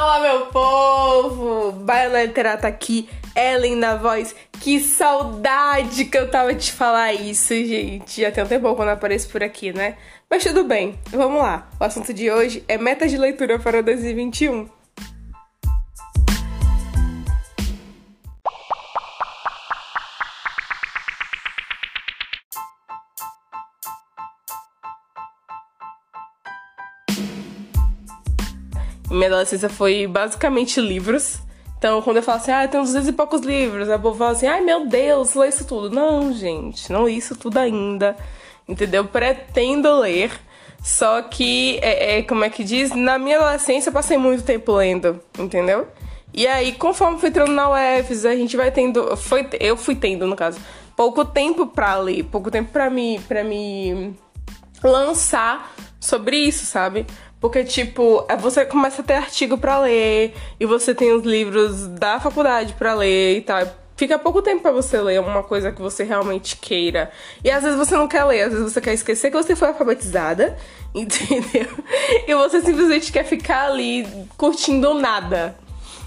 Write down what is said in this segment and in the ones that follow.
Fala, meu povo! Baila Literata aqui, Ellen na voz. Que saudade que eu tava de falar isso, gente. Já tem um tempo quando apareço por aqui, né? Mas tudo bem, vamos lá. O assunto de hoje é metas de leitura para 2021. Adolescência foi basicamente livros. Então, quando eu falo assim, ah, tem uns 200 e poucos livros, a povo fala assim, ai meu Deus, lê isso tudo. Não, gente, não li isso tudo ainda. Entendeu? Pretendo ler. Só que, é, é, como é que diz? Na minha adolescência eu passei muito tempo lendo, entendeu? E aí, conforme fui entrando na UFS, a gente vai tendo. Foi, eu fui tendo, no caso, pouco tempo pra ler, pouco tempo pra me, pra me lançar sobre isso, sabe? Porque, tipo, é, você começa a ter artigo para ler, e você tem os livros da faculdade para ler e tal. Fica pouco tempo para você ler uma coisa que você realmente queira. E às vezes você não quer ler, às vezes você quer esquecer que você foi alfabetizada, entendeu? E você simplesmente quer ficar ali curtindo nada.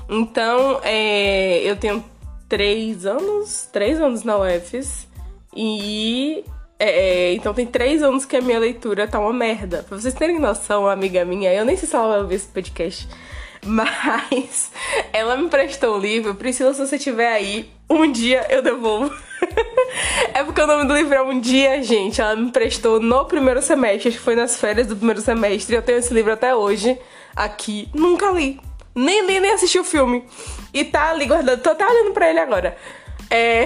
Então, é, eu tenho três anos, três anos na UFS, e é, é, então tem três anos que a minha leitura tá uma merda. Pra vocês terem noção, amiga minha, eu nem sei se ela vai ouvir esse podcast, mas ela me prestou um livro. Priscila, se você tiver aí, um dia eu devolvo. é porque o nome do livro é Um Dia, gente. Ela me prestou no primeiro semestre, acho que foi nas férias do primeiro semestre. Eu tenho esse livro até hoje aqui. Nunca li. Nem li, nem assisti o filme. E tá ali guardado. Tô até olhando pra ele agora. É.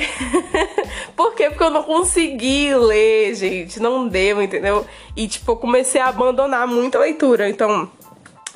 Por quê? Porque eu não consegui ler, gente. Não deu, entendeu? E, tipo, eu comecei a abandonar muita leitura. Então,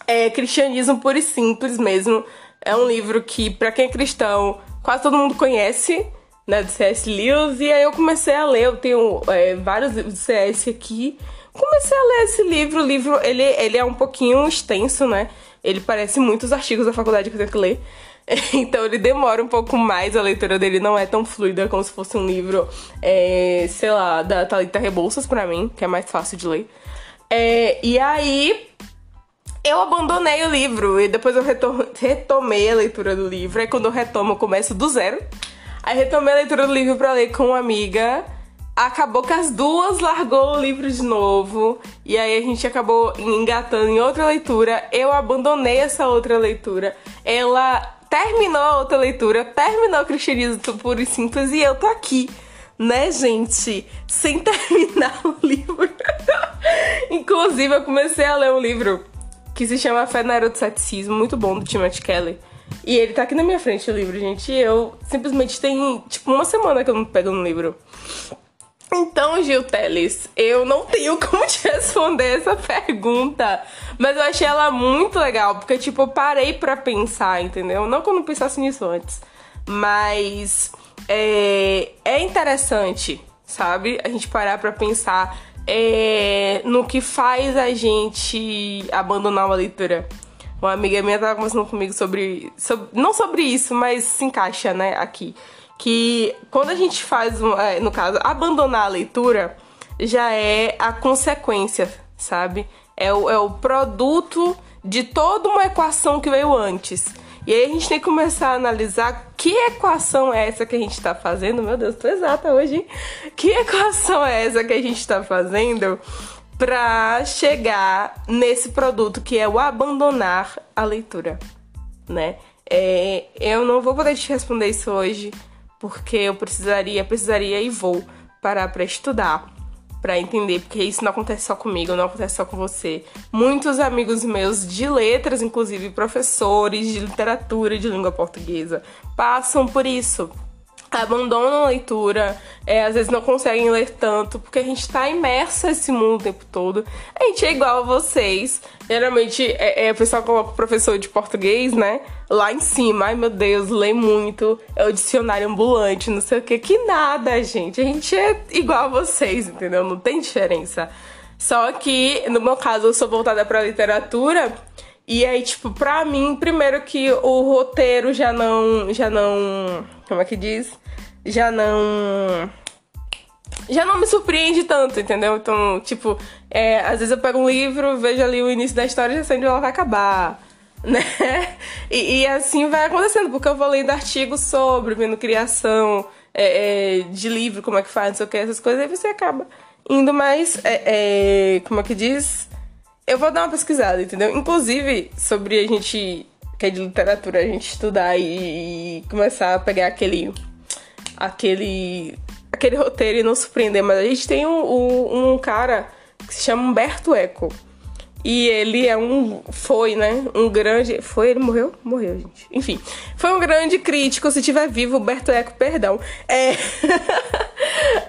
é Cristianismo Puro e Simples mesmo. É um livro que, para quem é cristão, quase todo mundo conhece, né? Do C.S. Lewis. E aí eu comecei a ler. Eu tenho é, vários livros do C.S. aqui. Comecei a ler esse livro. O livro, ele, ele é um pouquinho extenso, né? Ele parece muitos artigos da faculdade que eu tenho que ler. Então ele demora um pouco mais, a leitura dele não é tão fluida como se fosse um livro, é, sei lá, da Thalita Rebouças pra mim, que é mais fácil de ler. É, e aí eu abandonei o livro e depois eu retomei a leitura do livro. Aí quando eu retomo, eu começo do zero. Aí retomei a leitura do livro pra ler com uma amiga. Acabou que as duas largou o livro de novo. E aí a gente acabou engatando em outra leitura. Eu abandonei essa outra leitura. Ela terminou a outra leitura, terminou o cristianismo puro e simples e eu tô aqui, né, gente? Sem terminar o livro. Inclusive, eu comecei a ler um livro que se chama Fé na Era muito bom, do Timothy Kelly. E ele tá aqui na minha frente, o livro, gente. E eu simplesmente tem, tipo, uma semana que eu não pego no livro. Então, Gil Teles, eu não tenho como te responder essa pergunta, mas eu achei ela muito legal, porque, tipo, eu parei pra pensar, entendeu? Não que eu não pensasse nisso antes, mas é, é interessante, sabe? A gente parar pra pensar é, no que faz a gente abandonar uma leitura. Uma amiga minha tava conversando comigo sobre, sobre não sobre isso, mas se encaixa, né, aqui que quando a gente faz, é, no caso, abandonar a leitura, já é a consequência, sabe? É o, é o produto de toda uma equação que veio antes. E aí a gente tem que começar a analisar que equação é essa que a gente está fazendo. Meu Deus, tô exata hoje, hein? Que equação é essa que a gente está fazendo para chegar nesse produto que é o abandonar a leitura, né? É, eu não vou poder te responder isso hoje, porque eu precisaria, precisaria e vou parar para estudar, para entender, porque isso não acontece só comigo, não acontece só com você. Muitos amigos meus de letras, inclusive professores de literatura de língua portuguesa, passam por isso abandonam a leitura, é, às vezes não conseguem ler tanto, porque a gente tá imerso nesse mundo o tempo todo. A gente é igual a vocês. Geralmente, é, é, o pessoal coloca o professor de português, né? Lá em cima. Ai, meu Deus, lê muito. É o dicionário ambulante, não sei o que. Que nada, gente. A gente é igual a vocês, entendeu? Não tem diferença. Só que, no meu caso, eu sou voltada pra literatura. E aí, tipo, pra mim, primeiro que o roteiro já não. Já não. Como é que diz? Já não. Já não me surpreende tanto, entendeu? Então, tipo, é, às vezes eu pego um livro, vejo ali o início da história e já sei onde ela vai acabar, né? E, e, assim vai acontecendo, porque eu vou lendo artigos sobre, vendo criação é, é, de livro, como é que faz, não sei o que, essas coisas, aí você acaba indo mais. É, é, como é que diz? Eu vou dar uma pesquisada, entendeu? Inclusive, sobre a gente que é de literatura, a gente estudar e, e começar a pegar aquele. aquele. aquele roteiro e não surpreender. Mas a gente tem um, um, um cara que se chama Humberto Eco. E ele é um. Foi, né? Um grande. Foi? Ele morreu? Morreu, gente. Enfim. Foi um grande crítico. Se tiver vivo, Humberto Eco, perdão. É.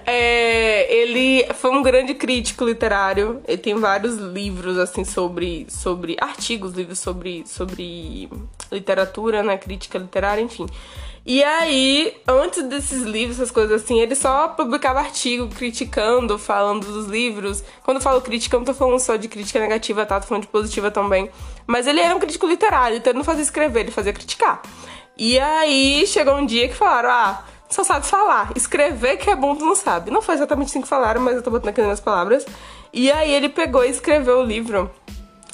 é. Ele foi um grande crítico literário. Ele tem vários livros, assim, sobre. sobre artigos, livros sobre, sobre literatura, né? Crítica literária, enfim. E aí, antes desses livros, essas coisas assim, ele só publicava artigo criticando, falando dos livros. Quando eu falo crítica, eu não tô falando só de crítica negativa, tá? Tô falando de positiva também. Mas ele era um crítico literário, então ele não fazia escrever, ele fazia criticar. E aí, chegou um dia que falaram, ah, só sabe falar. Escrever que é bom, tu não sabe. Não foi exatamente assim que falaram, mas eu tô botando aqui nas palavras. E aí ele pegou e escreveu o livro.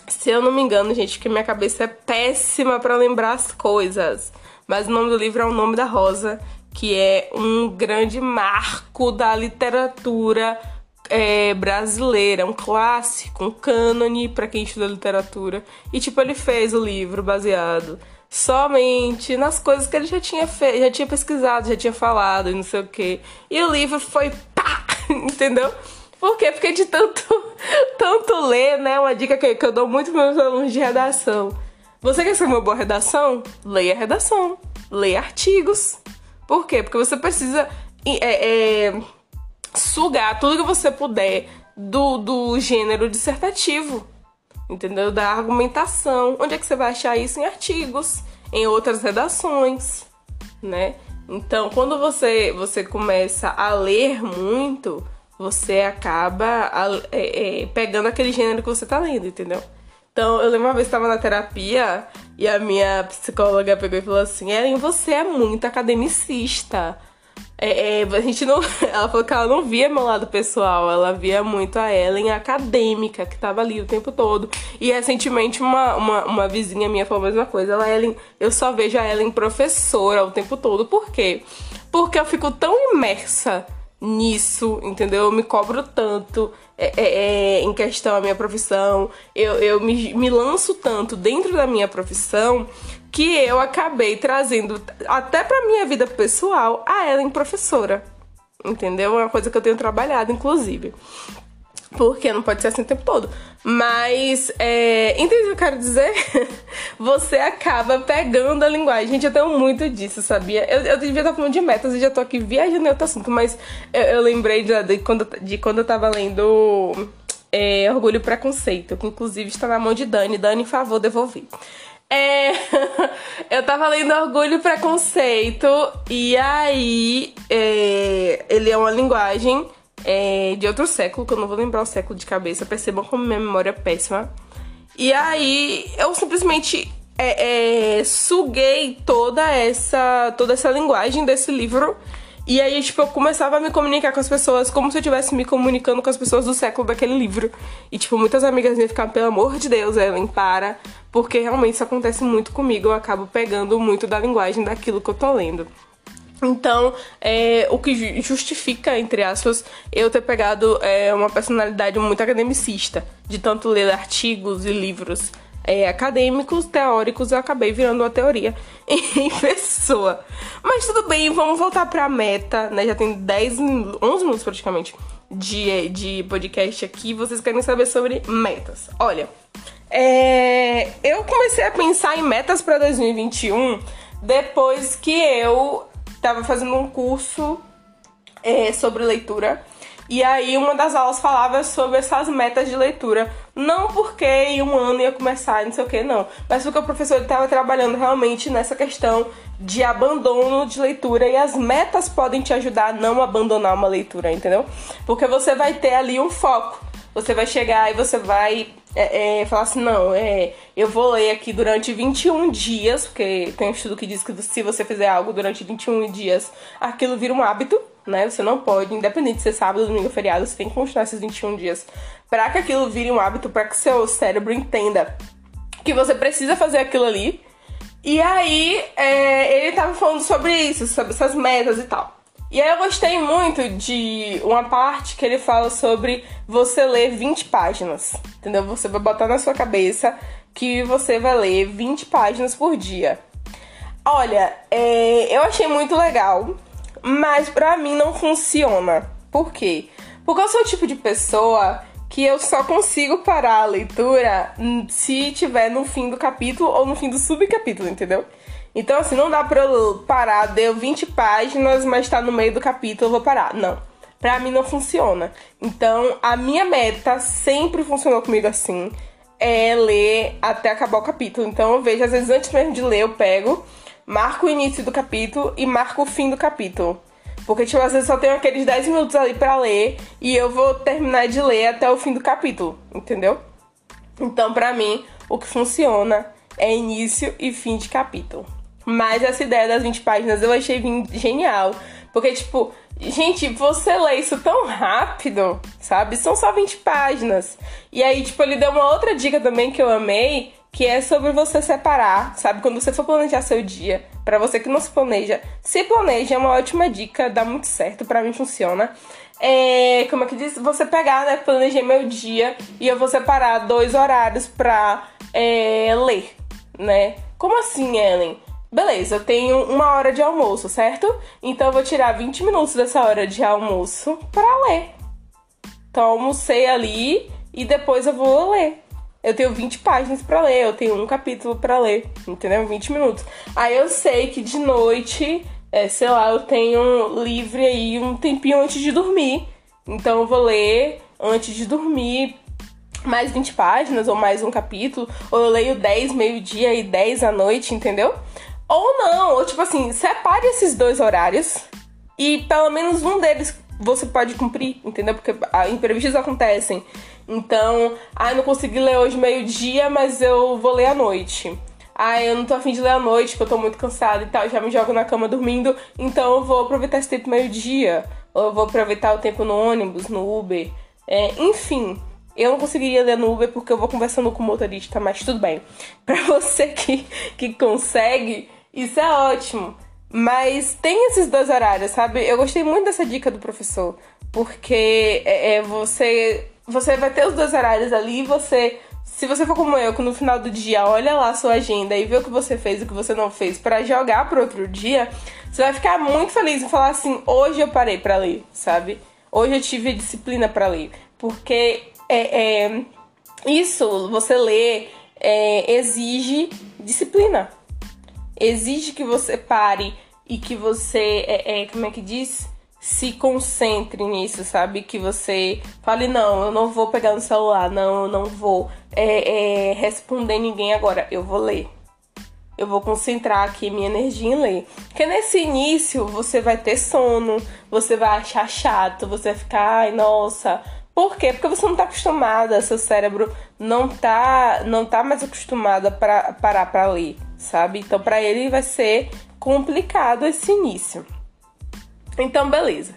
Se eu não me engano, gente, que minha cabeça é péssima para lembrar as coisas mas o nome do livro é O Nome da Rosa, que é um grande marco da literatura é, brasileira, um clássico, um cânone para quem estuda literatura. E tipo, ele fez o livro baseado somente nas coisas que ele já tinha feito, já tinha pesquisado, já tinha falado e não sei o que. E o livro foi pá, entendeu? Por quê? Porque de tanto, tanto ler, né? Uma dica que, que eu dou muito para meus alunos de redação você quer escrever uma boa redação? Leia a redação. Leia artigos. Por quê? Porque você precisa é, é, sugar tudo que você puder do, do gênero dissertativo. Entendeu? Da argumentação. Onde é que você vai achar isso? Em artigos, em outras redações, né? Então, quando você, você começa a ler muito, você acaba é, é, pegando aquele gênero que você tá lendo, entendeu? Então, eu lembro uma vez que estava na terapia e a minha psicóloga pegou e falou assim: Ellen, você é muito academicista. É, é, a gente não. Ela falou que ela não via meu lado pessoal, ela via muito a Ellen acadêmica, que tava ali o tempo todo. E recentemente uma, uma, uma vizinha minha falou a mesma coisa. Ela, Ellen, eu só vejo a Ellen professora o tempo todo. Por quê? Porque eu fico tão imersa nisso, entendeu? Eu me cobro tanto é, é, é, em questão a minha profissão, eu, eu me, me lanço tanto dentro da minha profissão que eu acabei trazendo até pra minha vida pessoal a Ellen professora. Entendeu? É uma coisa que eu tenho trabalhado, inclusive. Porque não pode ser assim o tempo todo. Mas, é, entende o que eu quero dizer? Você acaba pegando a linguagem. Gente, eu tenho muito disso, sabia? Eu, eu devia estar falando de metas e já tô aqui viajando em outro assunto, mas eu, eu lembrei de, de, quando, de quando eu tava lendo é, Orgulho e Preconceito, que inclusive está na mão de Dani. Dani, favor, devolver. É, eu tava lendo Orgulho e Preconceito, e aí é, ele é uma linguagem é, de outro século, que eu não vou lembrar o século de cabeça, percebam como minha memória é péssima. E aí eu simplesmente é, é, suguei toda essa, toda essa linguagem desse livro. E aí, tipo, eu começava a me comunicar com as pessoas como se eu estivesse me comunicando com as pessoas do século daquele livro. E, tipo, muitas amigas minhas ficavam, pelo amor de Deus, Ellen, para. Porque realmente isso acontece muito comigo. Eu acabo pegando muito da linguagem daquilo que eu tô lendo. Então, é, o que justifica, entre aspas, eu ter pegado é, uma personalidade muito academicista, de tanto ler artigos e livros é, acadêmicos, teóricos, eu acabei virando uma teoria em pessoa. Mas tudo bem, vamos voltar pra meta, né? Já tem 10, 11 minutos praticamente de, de podcast aqui. Vocês querem saber sobre metas. Olha, é, eu comecei a pensar em metas para 2021 depois que eu tava fazendo um curso é, sobre leitura. E aí uma das aulas falava sobre essas metas de leitura. Não porque em um ano ia começar, não sei o que, não. Mas porque o professor estava trabalhando realmente nessa questão de abandono de leitura. E as metas podem te ajudar a não abandonar uma leitura, entendeu? Porque você vai ter ali um foco. Você vai chegar e você vai é, é, falar assim, não, é, eu vou ler aqui durante 21 dias, porque tem um estudo que diz que se você fizer algo durante 21 dias, aquilo vira um hábito, né? Você não pode, independente de ser sábado, domingo, feriado, você tem que continuar esses 21 dias para que aquilo vire um hábito, para que seu cérebro entenda que você precisa fazer aquilo ali. E aí, é, ele tava falando sobre isso, sobre essas metas e tal. E aí eu gostei muito de uma parte que ele fala sobre você ler 20 páginas, entendeu? Você vai botar na sua cabeça que você vai ler 20 páginas por dia. Olha, é, eu achei muito legal, mas pra mim não funciona. Por quê? Porque eu sou o tipo de pessoa que eu só consigo parar a leitura se tiver no fim do capítulo ou no fim do subcapítulo, entendeu? Então, assim, não dá pra eu parar, deu 20 páginas, mas tá no meio do capítulo, eu vou parar. Não. Pra mim não funciona. Então, a minha meta sempre funcionou comigo assim. É ler até acabar o capítulo. Então eu vejo, às vezes, antes mesmo de ler, eu pego, marco o início do capítulo e marco o fim do capítulo. Porque, tipo, às vezes só tenho aqueles 10 minutos ali para ler e eu vou terminar de ler até o fim do capítulo, entendeu? Então, para mim, o que funciona é início e fim de capítulo. Mas essa ideia das 20 páginas eu achei genial. Porque, tipo, gente, você lê isso tão rápido, sabe? São só 20 páginas. E aí, tipo, ele deu uma outra dica também que eu amei, que é sobre você separar, sabe? Quando você for planejar seu dia, para você que não se planeja, se planeja é uma ótima dica, dá muito certo, para mim funciona. É, como é que diz? Você pegar, né? Planejei meu dia e eu vou separar dois horários pra é, ler, né? Como assim, Ellen? Beleza, eu tenho uma hora de almoço, certo? Então eu vou tirar 20 minutos dessa hora de almoço para ler. Então almocei ali e depois eu vou ler. Eu tenho 20 páginas para ler, eu tenho um capítulo para ler, entendeu? 20 minutos. Aí eu sei que de noite, é, sei lá, eu tenho livre aí um tempinho antes de dormir. Então eu vou ler antes de dormir mais 20 páginas ou mais um capítulo, ou eu leio 10 meio-dia e 10 à noite, entendeu? Ou não, ou tipo assim, separe esses dois horários e pelo menos um deles você pode cumprir, entendeu? Porque imprevistos acontecem. Então, ah, não consegui ler hoje meio-dia, mas eu vou ler à noite. Ah, eu não tô afim de ler à noite, porque eu tô muito cansada e tal, já me jogo na cama dormindo, então eu vou aproveitar esse tempo meio-dia. Ou eu vou aproveitar o tempo no ônibus, no Uber. É, enfim, eu não conseguiria ler no Uber porque eu vou conversando com o motorista, mas tudo bem. Pra você que, que consegue, isso é ótimo. Mas tem esses dois horários, sabe? Eu gostei muito dessa dica do professor, porque é, é você você vai ter os dois horários ali e você. Se você for como eu, que no final do dia olha lá a sua agenda e vê o que você fez e o que você não fez para jogar pro outro dia, você vai ficar muito feliz e falar assim: hoje eu parei para ler, sabe? Hoje eu tive disciplina para ler. Porque é, é, isso, você ler, é, exige disciplina. Exige que você pare e que você, é, é, como é que diz? Se concentre nisso, sabe? Que você fale, não, eu não vou pegar no celular, não, eu não vou é, é, responder ninguém agora, eu vou ler. Eu vou concentrar aqui minha energia em ler. Porque nesse início você vai ter sono, você vai achar chato, você vai ficar, ai, nossa. Por quê? Porque você não tá acostumada, seu cérebro não tá, não tá mais acostumado a parar pra ler, sabe? Então para ele vai ser complicado esse início. Então, beleza.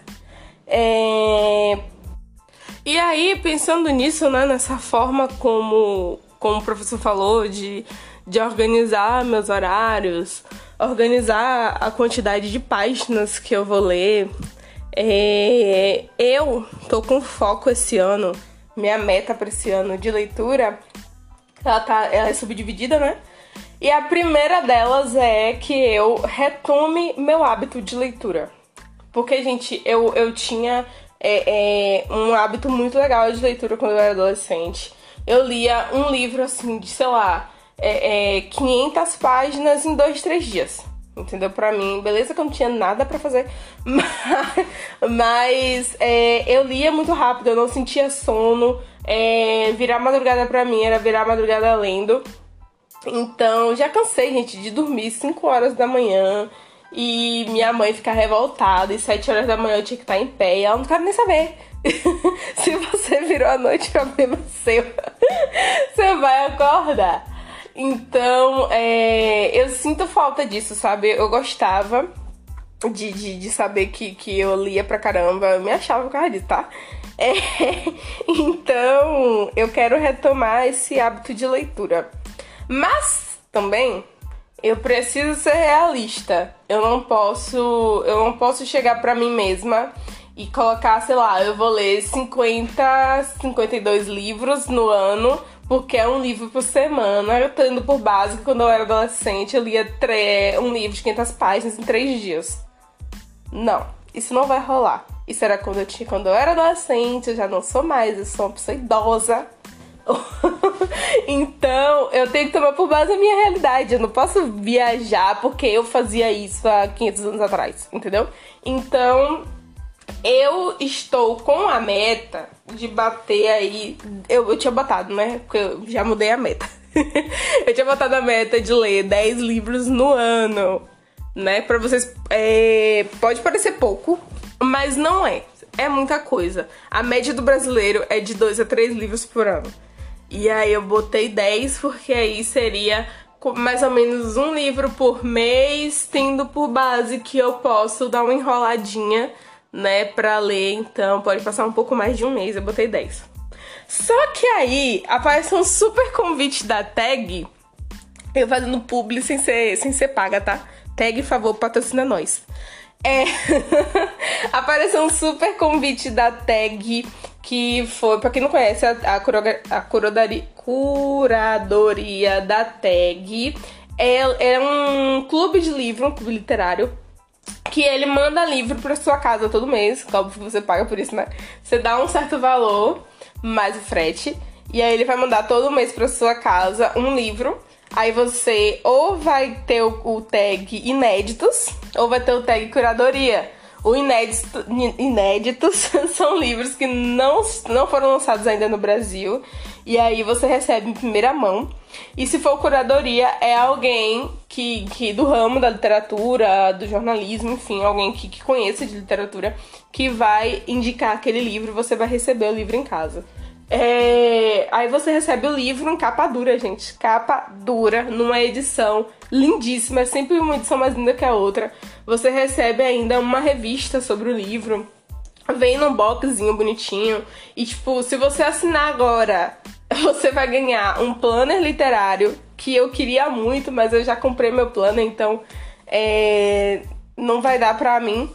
É... E aí, pensando nisso, né, nessa forma como, como o professor falou, de, de organizar meus horários, organizar a quantidade de páginas que eu vou ler, é... eu tô com foco esse ano, minha meta para esse ano de leitura, ela, tá, ela é subdividida, né? E a primeira delas é que eu retome meu hábito de leitura. Porque, gente, eu, eu tinha é, é, um hábito muito legal de leitura quando eu era adolescente. Eu lia um livro, assim, de, sei lá, é, 500 é, páginas em dois, três dias. Entendeu? Pra mim, beleza que eu não tinha nada para fazer, mas, mas é, eu lia muito rápido, eu não sentia sono. É, virar madrugada pra mim era virar madrugada lendo. Então, já cansei, gente, de dormir 5 horas da manhã e minha mãe ficar revoltada e sete horas da manhã eu tinha que estar em pé e ela não quer nem saber. Se você virou a noite, problema seu. você vai acordar. Então, é, eu sinto falta disso, sabe? Eu gostava de, de, de, saber que, que eu lia pra caramba. Eu me achava por causa disso, tá? É, então, eu quero retomar esse hábito de leitura. Mas, também, eu preciso ser realista. Eu não posso, eu não posso chegar para mim mesma e colocar, sei lá, eu vou ler 50, 52 livros no ano, porque é um livro por semana. Eu tô indo por básico, quando eu era adolescente, eu lia um livro de 500 páginas em 3 dias. Não, isso não vai rolar. Isso era quando eu tinha, quando eu era adolescente, eu já não sou mais, eu sou uma pessoa idosa. então, eu tenho que tomar por base a minha realidade. Eu não posso viajar porque eu fazia isso há 500 anos atrás, entendeu? Então, eu estou com a meta de bater aí. Eu, eu tinha botado, né? Porque eu já mudei a meta. eu tinha botado a meta de ler 10 livros no ano, né? Pra vocês. É, pode parecer pouco, mas não é. É muita coisa. A média do brasileiro é de 2 a 3 livros por ano. E aí eu botei 10 porque aí seria mais ou menos um livro por mês, tendo por base que eu posso dar uma enroladinha, né, pra ler. Então pode passar um pouco mais de um mês, eu botei 10. Só que aí aparece um super convite da tag, eu fazendo publi sem ser, sem ser paga, tá? Tag, favor, patrocina nós. É. Apareceu um super convite da tag que foi, pra quem não conhece, a, a, a curadori, curadoria da tag é, é um clube de livro, um clube literário, que ele manda livro pra sua casa todo mês. Óbvio que você paga por isso, né? Você dá um certo valor, mais o frete, e aí ele vai mandar todo mês pra sua casa um livro Aí você ou vai ter o, o tag inéditos ou vai ter o tag curadoria. O inédito, inéditos são livros que não, não foram lançados ainda no Brasil. E aí você recebe em primeira mão. E se for curadoria, é alguém que, que do ramo da literatura, do jornalismo, enfim, alguém que, que conheça de literatura, que vai indicar aquele livro, você vai receber o livro em casa. É... Aí você recebe o livro em capa dura, gente. Capa dura, numa edição lindíssima, é sempre uma edição mais linda que a outra. Você recebe ainda uma revista sobre o livro. Vem num boxzinho bonitinho. E, tipo, se você assinar agora, você vai ganhar um planner literário que eu queria muito, mas eu já comprei meu planner, então é... não vai dar pra mim.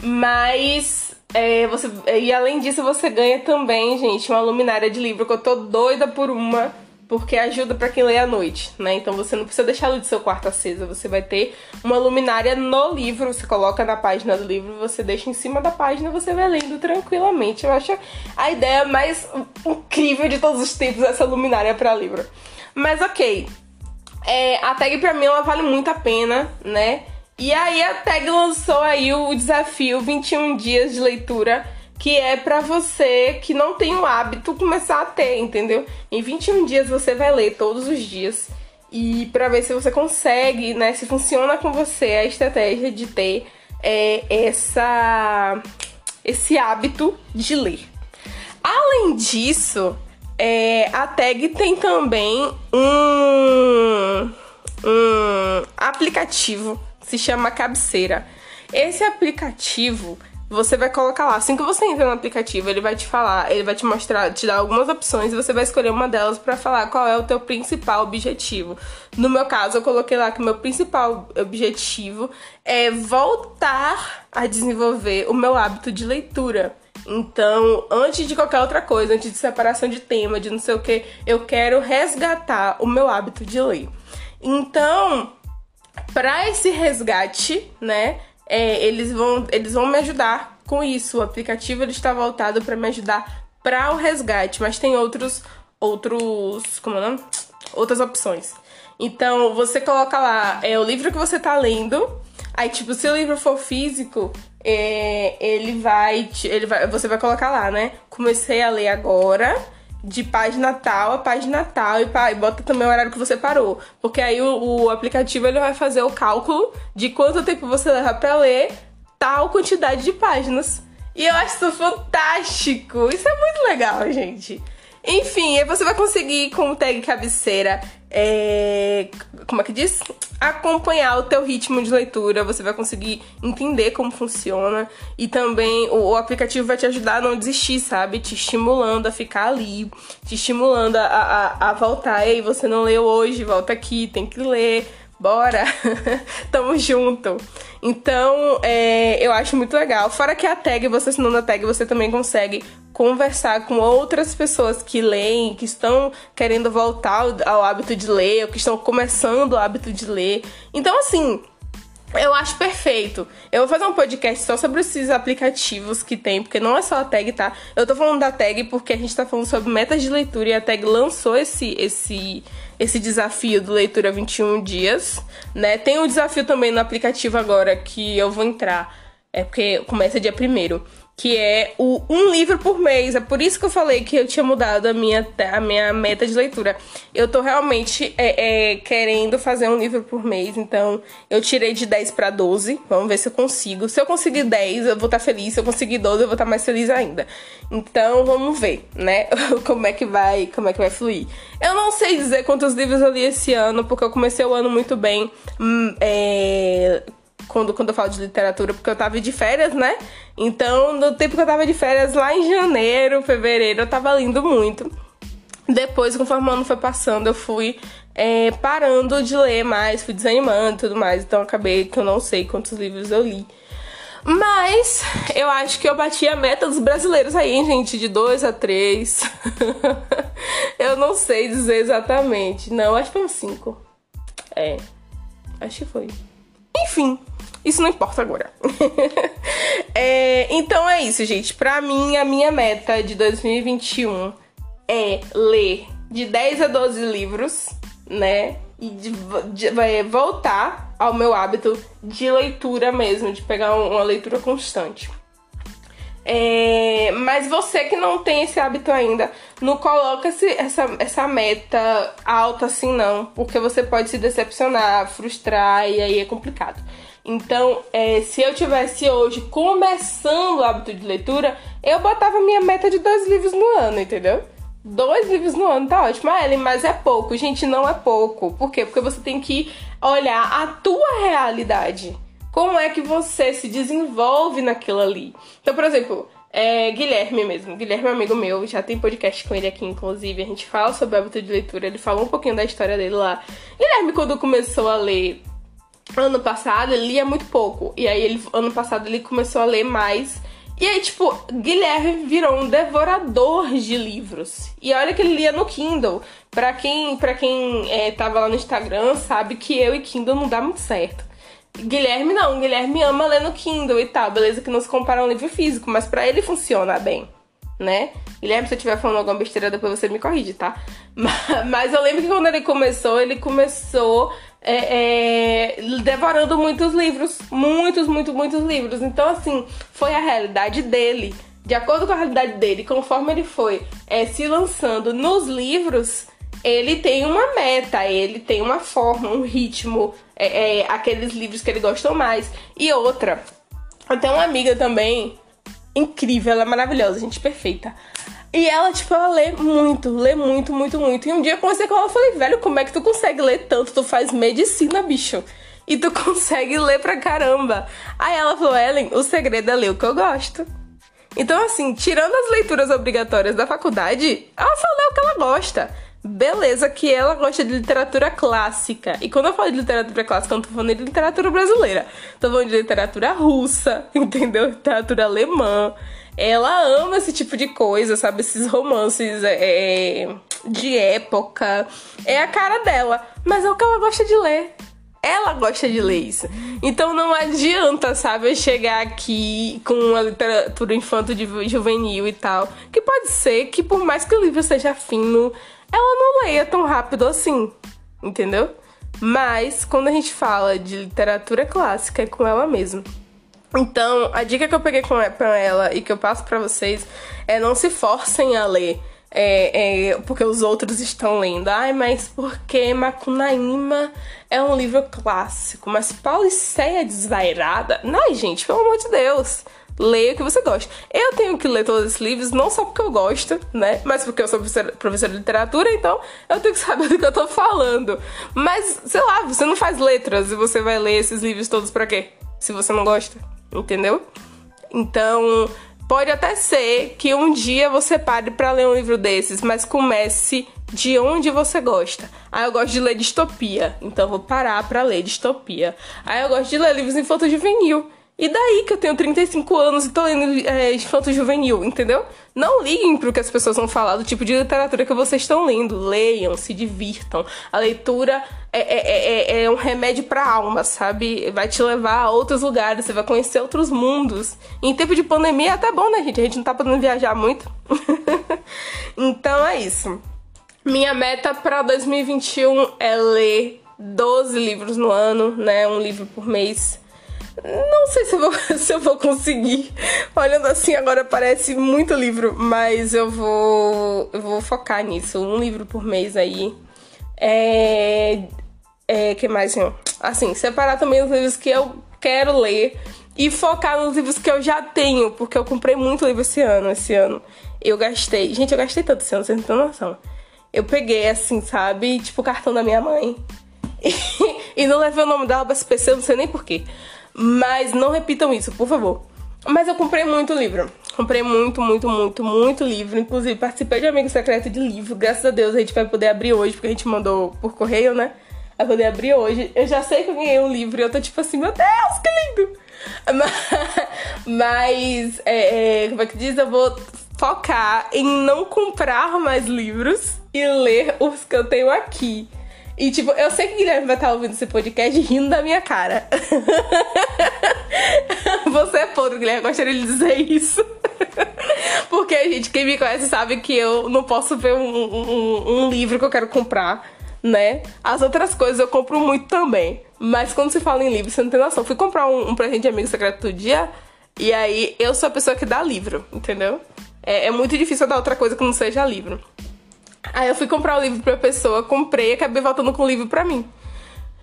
Mas é, você, e além disso, você ganha também, gente, uma luminária de livro que eu tô doida por uma, porque ajuda para quem lê à noite, né? Então você não precisa deixar a luz do seu quarto acesa, você vai ter uma luminária no livro, você coloca na página do livro, você deixa em cima da página, você vai lendo tranquilamente. Eu acho a ideia mais incrível de todos os tempos essa luminária para livro. Mas ok, é, a tag pra mim ela vale muito a pena, né? E aí a TAG lançou aí o desafio 21 dias de leitura, que é para você que não tem o hábito começar a ter, entendeu? Em 21 dias você vai ler todos os dias e para ver se você consegue, né, se funciona com você a estratégia de ter é, essa esse hábito de ler. Além disso, é, a tag tem também um, um aplicativo se chama Cabeceira. Esse aplicativo você vai colocar lá. Assim que você entra no aplicativo, ele vai te falar, ele vai te mostrar, te dar algumas opções e você vai escolher uma delas para falar qual é o teu principal objetivo. No meu caso, eu coloquei lá que o meu principal objetivo é voltar a desenvolver o meu hábito de leitura. Então, antes de qualquer outra coisa, antes de separação de tema, de não sei o que, eu quero resgatar o meu hábito de ler. Então, para esse resgate, né, é, eles, vão, eles vão me ajudar com isso. O aplicativo ele está voltado para me ajudar para o resgate, mas tem outros outros, como é Outras opções. Então, você coloca lá é o livro que você tá lendo. Aí, tipo, se o livro for físico, é, ele vai, ele vai, você vai colocar lá, né? Comecei a ler agora de página tal a página tal e, pá, e bota também o horário que você parou. Porque aí o, o, aplicativo ele vai fazer o cálculo de quanto tempo você leva para ler tal quantidade de páginas. E eu acho isso fantástico! Isso é muito legal, gente. Enfim, aí você vai conseguir com o tag cabeceira, é, como é que diz? Acompanhar o teu ritmo de leitura, você vai conseguir entender como funciona e também o, o aplicativo vai te ajudar a não desistir, sabe? Te estimulando a ficar ali, te estimulando a, a, a voltar. E aí, você não leu hoje, volta aqui, tem que ler bora, tamo junto. Então, é, eu acho muito legal. Fora que a tag, você assinando a tag, você também consegue conversar com outras pessoas que leem, que estão querendo voltar ao hábito de ler, ou que estão começando o hábito de ler. Então, assim, eu acho perfeito. Eu vou fazer um podcast só sobre esses aplicativos que tem, porque não é só a tag, tá? Eu tô falando da tag porque a gente tá falando sobre metas de leitura e a tag lançou esse esse esse desafio do leitura 21 dias, né? Tem um desafio também no aplicativo agora que eu vou entrar, é porque começa dia primeiro que é o um livro por mês. É por isso que eu falei que eu tinha mudado a minha, a minha meta de leitura. Eu tô realmente é, é, querendo fazer um livro por mês, então eu tirei de 10 para 12. Vamos ver se eu consigo. Se eu conseguir 10, eu vou estar tá feliz. Se eu conseguir 12, eu vou estar tá mais feliz ainda. Então vamos ver, né? como é que vai, como é que vai fluir. Eu não sei dizer quantos livros eu li esse ano, porque eu comecei o ano muito bem. Hum, é, quando, quando eu falo de literatura, porque eu tava de férias, né? Então, no tempo que eu tava de férias, lá em janeiro, fevereiro, eu tava lendo muito. Depois, conforme o ano foi passando, eu fui é, parando de ler mais, fui desanimando e tudo mais. Então, acabei que eu não sei quantos livros eu li. Mas eu acho que eu bati a meta dos brasileiros aí, hein, gente, de dois a três. eu não sei dizer exatamente. Não, acho que foi uns cinco. É, acho que foi. Enfim, isso não importa agora. é, então é isso, gente. Pra mim, a minha meta de 2021 é ler de 10 a 12 livros, né? E de, de, vai voltar ao meu hábito de leitura mesmo, de pegar uma leitura constante. É, mas você que não tem esse hábito ainda, não coloca essa, essa meta alta assim, não, porque você pode se decepcionar, frustrar e aí é complicado. Então, é, se eu tivesse hoje começando o hábito de leitura, eu botava minha meta de dois livros no ano, entendeu? Dois livros no ano tá ótimo. Ah, Ellen, mas é pouco. Gente, não é pouco. Por quê? Porque você tem que olhar a tua realidade. Como é que você se desenvolve naquilo ali? Então, por exemplo, é, Guilherme mesmo. Guilherme é um amigo meu, já tem podcast com ele aqui, inclusive. A gente fala sobre o hábito de leitura, ele falou um pouquinho da história dele lá. Guilherme, quando começou a ler ano passado, ele lia muito pouco. E aí, ele, ano passado, ele começou a ler mais. E aí, tipo, Guilherme virou um devorador de livros. E olha que ele lia no Kindle. Pra quem, pra quem é, tava lá no Instagram, sabe que eu e Kindle não dá muito certo. Guilherme não, Guilherme ama ler no Kindle e tal. Beleza que não se compara um livro físico, mas para ele funciona bem, né? Guilherme, se eu estiver falando alguma besteira, depois você me corrige, tá? Mas eu lembro que quando ele começou, ele começou é, é, devorando muitos livros. Muitos, muitos, muitos livros. Então, assim, foi a realidade dele. De acordo com a realidade dele, conforme ele foi é, se lançando nos livros, ele tem uma meta, ele tem uma forma, um ritmo, é, é, aqueles livros que ele gostou mais. E outra, até uma amiga também, incrível, ela é maravilhosa, gente perfeita. E ela, tipo, ela lê muito, lê muito, muito, muito. E um dia eu conversei com ela e falei, velho, como é que tu consegue ler tanto? Tu faz medicina, bicho. E tu consegue ler pra caramba. Aí ela falou, Ellen, o segredo é ler o que eu gosto. Então, assim, tirando as leituras obrigatórias da faculdade, ela só lê o que ela gosta. Beleza, que ela gosta de literatura clássica. E quando eu falo de literatura clássica, eu não tô falando de literatura brasileira. Tô falando de literatura russa, entendeu? Literatura alemã ela ama esse tipo de coisa, sabe? Esses romances é, é, de época. É a cara dela. Mas é o que ela gosta de ler. Ela gosta de ler isso. Então não adianta, sabe, eu chegar aqui com uma literatura infanto de juvenil e tal. Que pode ser que, por mais que o livro seja fino, ela não leia tão rápido assim. Entendeu? Mas quando a gente fala de literatura clássica, é com ela mesma. Então, a dica que eu peguei com ela e que eu passo para vocês é não se forcem a ler. É, é, porque os outros estão lendo. Ai, mas porque Macunaíma é um livro clássico, mas Pauliceia Desvairada. Ai, gente, pelo amor de Deus. Leia o que você gosta. Eu tenho que ler todos esses livros, não só porque eu gosto, né? Mas porque eu sou professora, de literatura, então eu tenho que saber do que eu tô falando. Mas, sei lá, você não faz letras e você vai ler esses livros todos pra quê? Se você não gosta entendeu? Então, Pode até ser que um dia você pare para ler um livro desses, mas comece de onde você gosta. Ah, eu gosto de ler distopia, então vou parar para ler distopia. Ah, eu gosto de ler livros infanto juvenil. E daí que eu tenho 35 anos e tô lendo é, infanto juvenil, entendeu? Não liguem pro que as pessoas vão falar do tipo de literatura que vocês estão lendo. Leiam, se divirtam. A leitura é, é, é, é um remédio pra alma, sabe? Vai te levar a outros lugares, você vai conhecer outros mundos. em tempo de pandemia é até bom, né, gente? A gente não tá podendo viajar muito. então é isso. Minha meta para 2021 é ler 12 livros no ano, né? Um livro por mês. Não sei se eu, vou, se eu vou conseguir. Olhando assim, agora parece muito livro, mas eu vou, eu vou focar nisso. Um livro por mês aí. É. É. que mais, senhor? Assim, separar também os livros que eu quero ler e focar nos livros que eu já tenho, porque eu comprei muito livro esse ano. Esse ano eu gastei. Gente, eu gastei tanto esse ano, vocês não tem noção eu peguei assim, sabe? Tipo o cartão da minha mãe. e não levei o nome dela pra SPC, eu não sei nem porquê. Mas não repitam isso, por favor. Mas eu comprei muito livro. Comprei muito, muito, muito, muito livro. Inclusive, participei de Amigo Secreto de Livro. Graças a Deus a gente vai poder abrir hoje, porque a gente mandou por correio, né? Vai poder abrir hoje. Eu já sei que eu ganhei um livro e eu tô tipo assim, meu Deus, que lindo! Mas, é, é, como é que diz? Eu vou focar em não comprar mais livros e ler os que eu tenho aqui. E, tipo, eu sei que o Guilherme vai estar ouvindo esse podcast rindo da minha cara. Você é podre, Guilherme. Eu gostaria de dizer isso. Porque, gente, quem me conhece sabe que eu não posso ver um, um, um livro que eu quero comprar, né? As outras coisas eu compro muito também. Mas quando se fala em livro, você não tem noção. Fui comprar um, um presente de amigo secreto do dia. E aí, eu sou a pessoa que dá livro, entendeu? É, é muito difícil dar outra coisa que não seja livro. Aí eu fui comprar o livro pra pessoa, comprei e acabei voltando com o livro pra mim.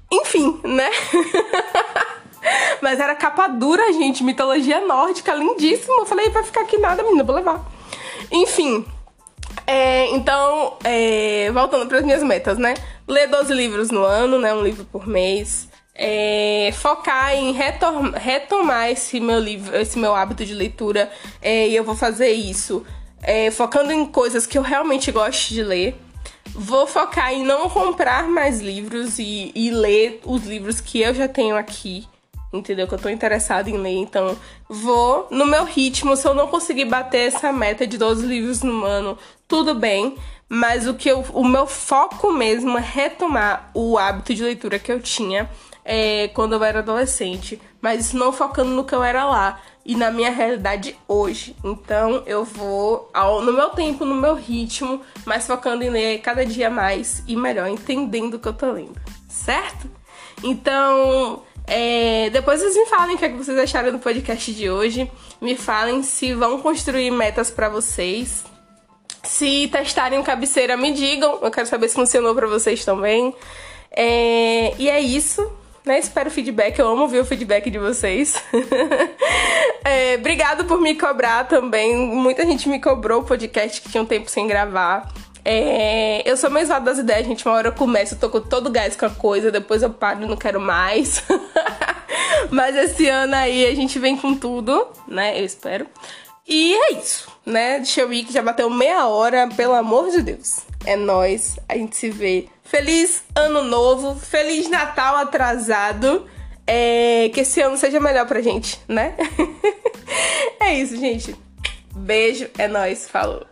Enfim, né? Mas era capa dura, gente, mitologia nórdica, lindíssimo. Eu falei, vai ficar aqui nada, menina, vou levar. Enfim, é, então, é, voltando para as minhas metas, né? Ler 12 livros no ano, né? Um livro por mês. É, focar em retom retomar esse meu livro, esse meu hábito de leitura. É, e eu vou fazer isso é, focando em coisas que eu realmente gosto de ler. Vou focar em não comprar mais livros e, e ler os livros que eu já tenho aqui entendeu? Que eu tô interessada em ler, então vou no meu ritmo. Se eu não conseguir bater essa meta de 12 livros no ano, tudo bem. Mas o que eu, o meu foco mesmo é retomar o hábito de leitura que eu tinha é, quando eu era adolescente. Mas não focando no que eu era lá e na minha realidade hoje. Então eu vou ao, no meu tempo, no meu ritmo, mas focando em ler cada dia mais e melhor, entendendo o que eu tô lendo, certo? Então, é, depois vocês me falem o que, é que vocês acharam do podcast de hoje. Me falem se vão construir metas para vocês. Se testarem o cabeceira, me digam. Eu quero saber se funcionou para vocês também. É, e é isso né? Espero feedback, eu amo ver o feedback de vocês. é, obrigado por me cobrar também. Muita gente me cobrou o podcast que tinha um tempo sem gravar. É, eu sou mais lado das ideias, gente. Uma hora eu começo, eu tô com todo gás com a coisa, depois eu paro e não quero mais. Mas esse ano aí a gente vem com tudo, né? Eu espero. E é isso, né? Deixa eu ir que já bateu meia hora, pelo amor de Deus. É nós, a gente se vê Feliz Ano Novo, Feliz Natal atrasado. É, que esse ano seja melhor pra gente, né? é isso, gente. Beijo, é nóis, falou.